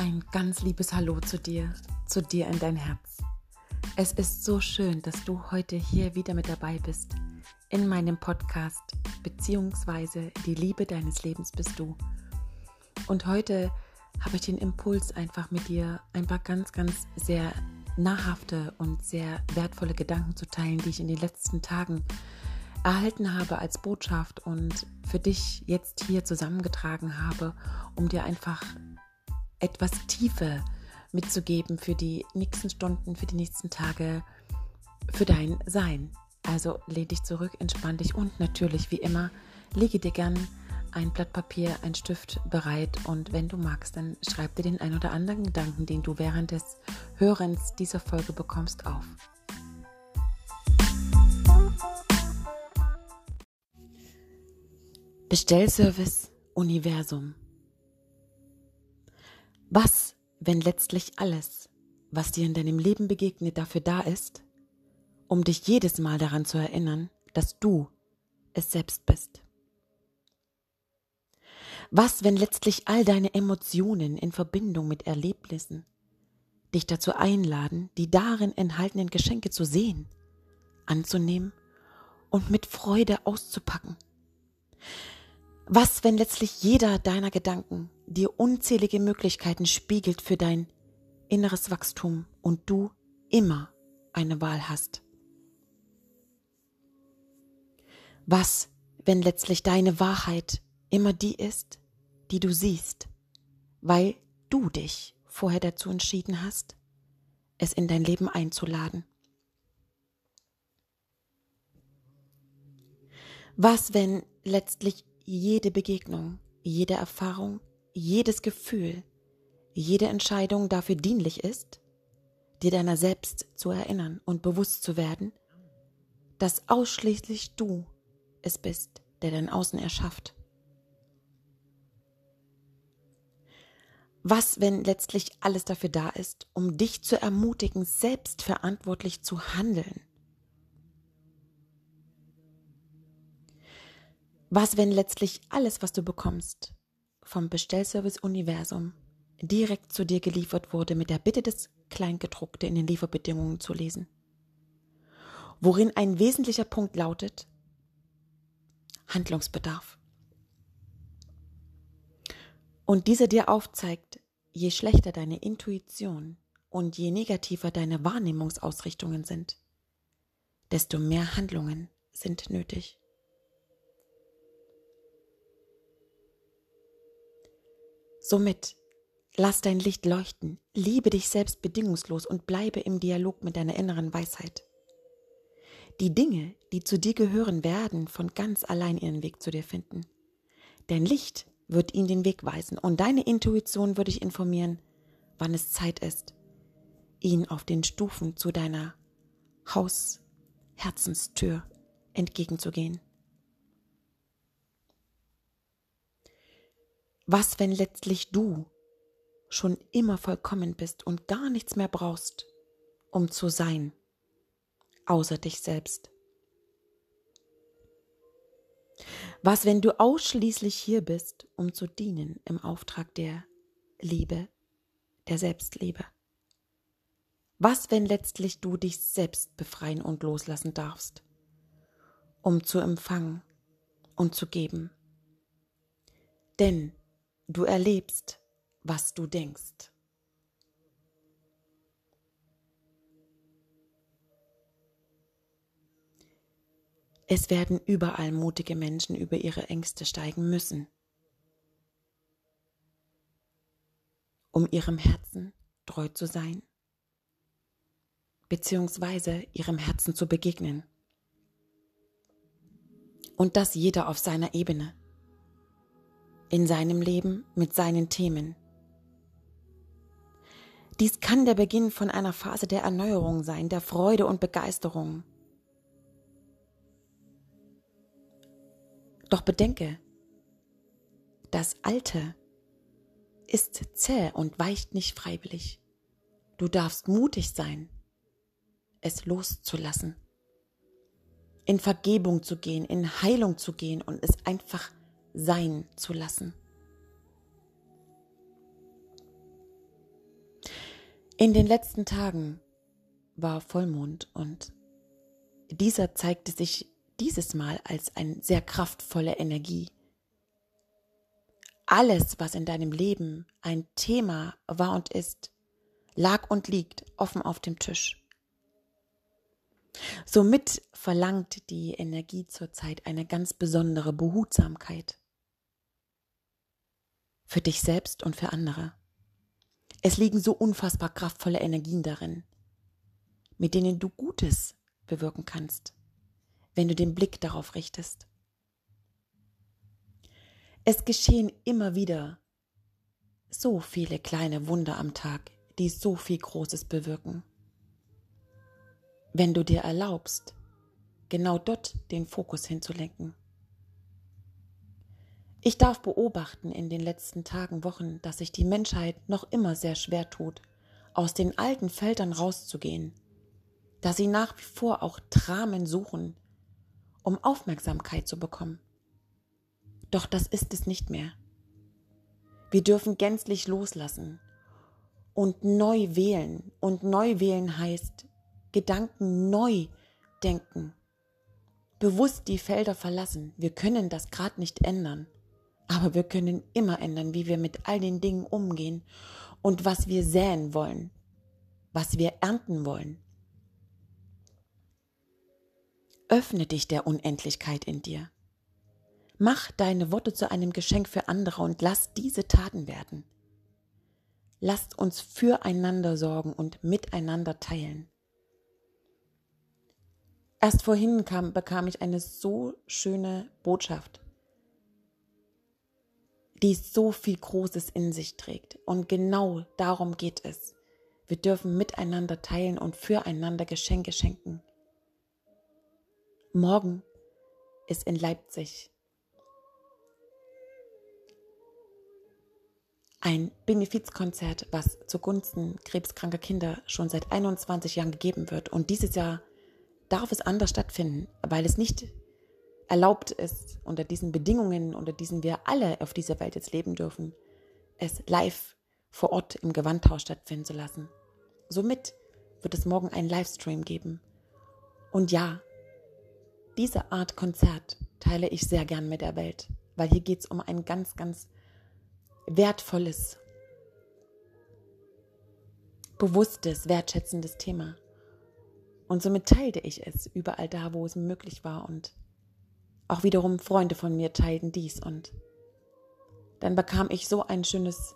Ein ganz liebes Hallo zu dir, zu dir in dein Herz. Es ist so schön, dass du heute hier wieder mit dabei bist in meinem Podcast beziehungsweise die Liebe deines Lebens bist du. Und heute habe ich den Impuls einfach mit dir ein paar ganz, ganz sehr nahrhafte und sehr wertvolle Gedanken zu teilen, die ich in den letzten Tagen erhalten habe als Botschaft und für dich jetzt hier zusammengetragen habe, um dir einfach etwas Tiefe mitzugeben für die nächsten Stunden, für die nächsten Tage, für dein Sein. Also lehn dich zurück, entspann dich und natürlich wie immer lege dir gern ein Blatt Papier, ein Stift bereit und wenn du magst, dann schreib dir den ein oder anderen Gedanken, den du während des Hörens dieser Folge bekommst, auf. Bestellservice Universum. Was, wenn letztlich alles, was dir in deinem Leben begegnet, dafür da ist, um dich jedes Mal daran zu erinnern, dass du es selbst bist? Was, wenn letztlich all deine Emotionen in Verbindung mit Erlebnissen dich dazu einladen, die darin enthaltenen Geschenke zu sehen, anzunehmen und mit Freude auszupacken? Was, wenn letztlich jeder deiner Gedanken dir unzählige Möglichkeiten spiegelt für dein inneres Wachstum und du immer eine Wahl hast? Was, wenn letztlich deine Wahrheit immer die ist, die du siehst, weil du dich vorher dazu entschieden hast, es in dein Leben einzuladen? Was, wenn letztlich jede Begegnung, jede Erfahrung, jedes Gefühl, jede Entscheidung dafür dienlich ist, dir deiner selbst zu erinnern und bewusst zu werden, dass ausschließlich du es bist, der dein Außen erschafft. Was, wenn letztlich alles dafür da ist, um dich zu ermutigen, selbstverantwortlich zu handeln? Was, wenn letztlich alles, was du bekommst, vom Bestellservice Universum direkt zu dir geliefert wurde, mit der Bitte, das Kleingedruckte in den Lieferbedingungen zu lesen? Worin ein wesentlicher Punkt lautet, Handlungsbedarf. Und dieser dir aufzeigt, je schlechter deine Intuition und je negativer deine Wahrnehmungsausrichtungen sind, desto mehr Handlungen sind nötig. Somit lass dein Licht leuchten, liebe dich selbst bedingungslos und bleibe im Dialog mit deiner inneren Weisheit. Die Dinge, die zu dir gehören, werden von ganz allein ihren Weg zu dir finden. Dein Licht wird ihnen den Weg weisen und deine Intuition wird dich informieren, wann es Zeit ist, ihn auf den Stufen zu deiner Haus-Herzenstür entgegenzugehen. Was, wenn letztlich du schon immer vollkommen bist und gar nichts mehr brauchst, um zu sein, außer dich selbst? Was, wenn du ausschließlich hier bist, um zu dienen im Auftrag der Liebe, der Selbstliebe? Was, wenn letztlich du dich selbst befreien und loslassen darfst, um zu empfangen und zu geben? Denn Du erlebst, was du denkst. Es werden überall mutige Menschen über ihre Ängste steigen müssen, um ihrem Herzen treu zu sein, beziehungsweise ihrem Herzen zu begegnen. Und das jeder auf seiner Ebene in seinem Leben mit seinen Themen. Dies kann der Beginn von einer Phase der Erneuerung sein, der Freude und Begeisterung. Doch bedenke, das Alte ist zäh und weicht nicht freiwillig. Du darfst mutig sein, es loszulassen, in Vergebung zu gehen, in Heilung zu gehen und es einfach sein zu lassen. In den letzten Tagen war Vollmond und dieser zeigte sich dieses Mal als eine sehr kraftvolle Energie. Alles, was in deinem Leben ein Thema war und ist, lag und liegt offen auf dem Tisch. Somit verlangt die Energie zurzeit eine ganz besondere Behutsamkeit für dich selbst und für andere. Es liegen so unfassbar kraftvolle Energien darin, mit denen du Gutes bewirken kannst, wenn du den Blick darauf richtest. Es geschehen immer wieder so viele kleine Wunder am Tag, die so viel Großes bewirken. Wenn du dir erlaubst, genau dort den Fokus hinzulenken. Ich darf beobachten in den letzten Tagen, Wochen, dass sich die Menschheit noch immer sehr schwer tut, aus den alten Feldern rauszugehen, dass sie nach wie vor auch Dramen suchen, um Aufmerksamkeit zu bekommen. Doch das ist es nicht mehr. Wir dürfen gänzlich loslassen und neu wählen. Und neu wählen heißt Gedanken neu denken. Bewusst die Felder verlassen. Wir können das gerade nicht ändern. Aber wir können immer ändern, wie wir mit all den Dingen umgehen und was wir säen wollen, was wir ernten wollen. Öffne dich der Unendlichkeit in dir. Mach deine Worte zu einem Geschenk für andere und lass diese Taten werden. Lasst uns füreinander sorgen und miteinander teilen. Erst vorhin kam, bekam ich eine so schöne Botschaft die so viel Großes in sich trägt. Und genau darum geht es. Wir dürfen miteinander teilen und füreinander Geschenke schenken. Morgen ist in Leipzig ein Benefizkonzert, was zugunsten krebskranker Kinder schon seit 21 Jahren gegeben wird. Und dieses Jahr darf es anders stattfinden, weil es nicht erlaubt ist, unter diesen Bedingungen, unter diesen wir alle auf dieser Welt jetzt leben dürfen, es live vor Ort im Gewandhaus stattfinden zu lassen. Somit wird es morgen einen Livestream geben. Und ja, diese Art Konzert teile ich sehr gern mit der Welt, weil hier geht es um ein ganz, ganz wertvolles, bewusstes, wertschätzendes Thema. Und somit teilte ich es überall da, wo es möglich war und auch wiederum Freunde von mir teilten dies und dann bekam ich so ein schönes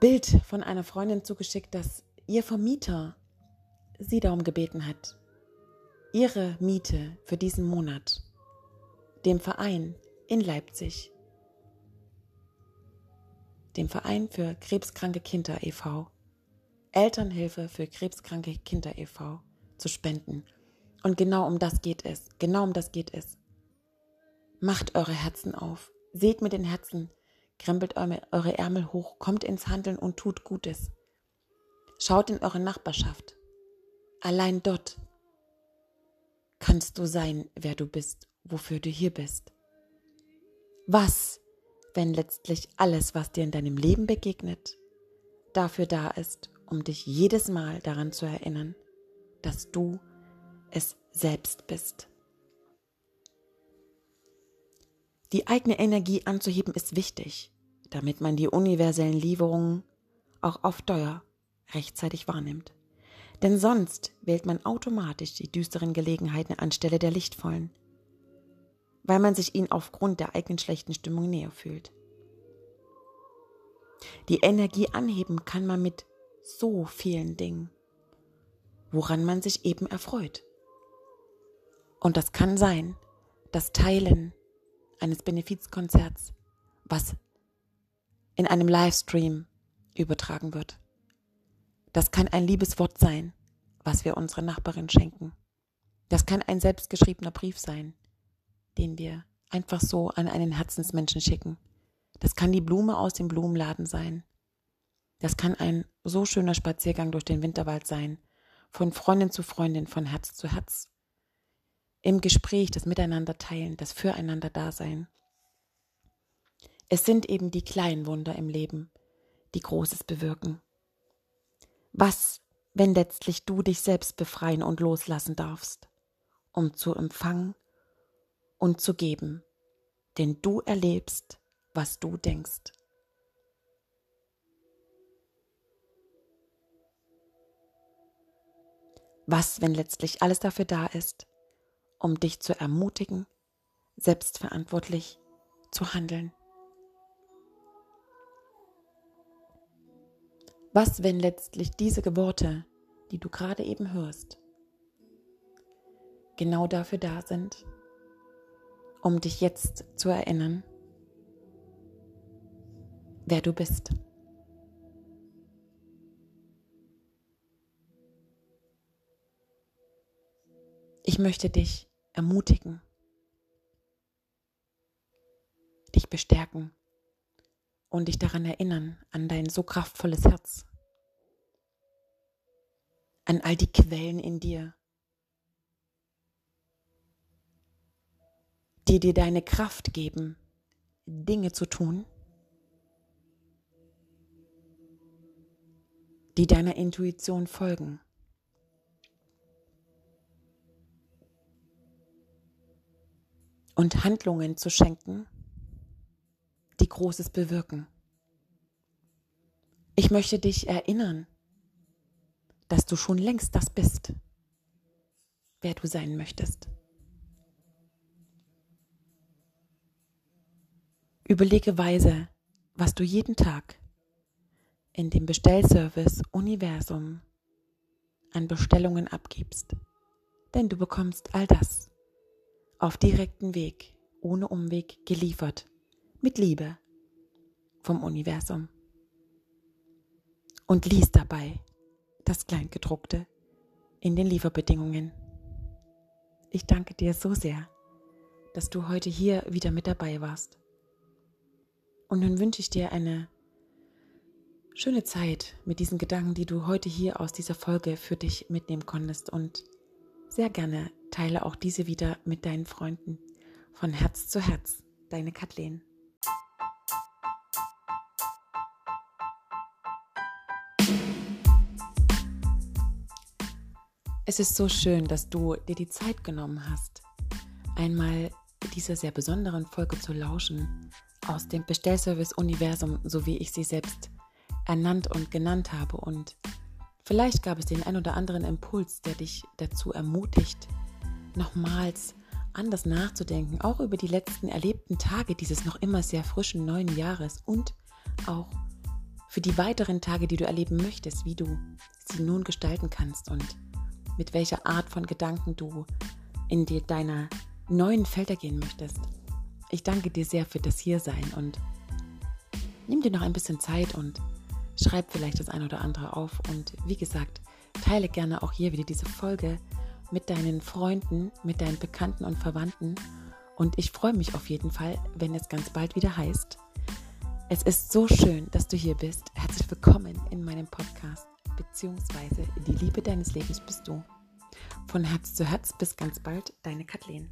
Bild von einer Freundin zugeschickt, dass ihr Vermieter sie darum gebeten hat, ihre Miete für diesen Monat dem Verein in Leipzig, dem Verein für krebskranke Kinder e.V., Elternhilfe für krebskranke Kinder e.V. zu spenden. Und genau um das geht es. Genau um das geht es. Macht eure Herzen auf. Seht mit den Herzen. Krempelt eure Ärmel hoch. Kommt ins Handeln und tut Gutes. Schaut in eure Nachbarschaft. Allein dort kannst du sein, wer du bist, wofür du hier bist. Was, wenn letztlich alles, was dir in deinem Leben begegnet, dafür da ist, um dich jedes Mal daran zu erinnern, dass du es selbst bist. Die eigene Energie anzuheben ist wichtig, damit man die universellen Lieferungen auch auf Steuer rechtzeitig wahrnimmt. Denn sonst wählt man automatisch die düsteren Gelegenheiten anstelle der lichtvollen, weil man sich ihnen aufgrund der eigenen schlechten Stimmung näher fühlt. Die Energie anheben kann man mit so vielen Dingen, woran man sich eben erfreut. Und das kann sein, das Teilen eines Benefizkonzerts, was in einem Livestream übertragen wird. Das kann ein liebes Wort sein, was wir unserer Nachbarin schenken. Das kann ein selbstgeschriebener Brief sein, den wir einfach so an einen Herzensmenschen schicken. Das kann die Blume aus dem Blumenladen sein. Das kann ein so schöner Spaziergang durch den Winterwald sein, von Freundin zu Freundin, von Herz zu Herz im Gespräch, das Miteinander teilen, das Füreinander Dasein. Es sind eben die kleinen Wunder im Leben, die Großes bewirken? Was, wenn letztlich du dich selbst befreien und loslassen darfst, um zu empfangen und zu geben, denn du erlebst, was du denkst. Was, wenn letztlich alles dafür da ist, um dich zu ermutigen, selbstverantwortlich zu handeln? Was, wenn letztlich diese Worte, die du gerade eben hörst, genau dafür da sind, um dich jetzt zu erinnern, wer du bist? Ich möchte dich ermutigen, dich bestärken und dich daran erinnern, an dein so kraftvolles Herz, an all die Quellen in dir, die dir deine Kraft geben, Dinge zu tun, die deiner Intuition folgen. Und Handlungen zu schenken, die Großes bewirken. Ich möchte dich erinnern, dass du schon längst das bist, wer du sein möchtest. Überlege weise, was du jeden Tag in dem Bestellservice Universum an Bestellungen abgibst, denn du bekommst all das auf direkten Weg, ohne Umweg geliefert mit Liebe vom Universum. Und lies dabei das Kleingedruckte in den Lieferbedingungen. Ich danke dir so sehr, dass du heute hier wieder mit dabei warst. Und nun wünsche ich dir eine schöne Zeit mit diesen Gedanken, die du heute hier aus dieser Folge für dich mitnehmen konntest. Und sehr gerne teile auch diese wieder mit deinen Freunden. Von Herz zu Herz, deine Kathleen. Es ist so schön, dass du dir die Zeit genommen hast, einmal dieser sehr besonderen Folge zu lauschen aus dem Bestellservice-Universum, so wie ich sie selbst ernannt und genannt habe. Und vielleicht gab es den ein oder anderen Impuls, der dich dazu ermutigt, nochmals anders nachzudenken, auch über die letzten erlebten Tage dieses noch immer sehr frischen neuen Jahres und auch für die weiteren Tage, die du erleben möchtest, wie du sie nun gestalten kannst und mit welcher Art von Gedanken du in die, deiner neuen Felder gehen möchtest. Ich danke dir sehr für das Hiersein und nimm dir noch ein bisschen Zeit und schreib vielleicht das ein oder andere auf. Und wie gesagt, teile gerne auch hier wieder diese Folge mit deinen Freunden, mit deinen Bekannten und Verwandten. Und ich freue mich auf jeden Fall, wenn es ganz bald wieder heißt. Es ist so schön, dass du hier bist. Herzlich willkommen in meinem Podcast beziehungsweise die Liebe deines Lebens bist du. Von Herz zu Herz bis ganz bald, deine Kathleen.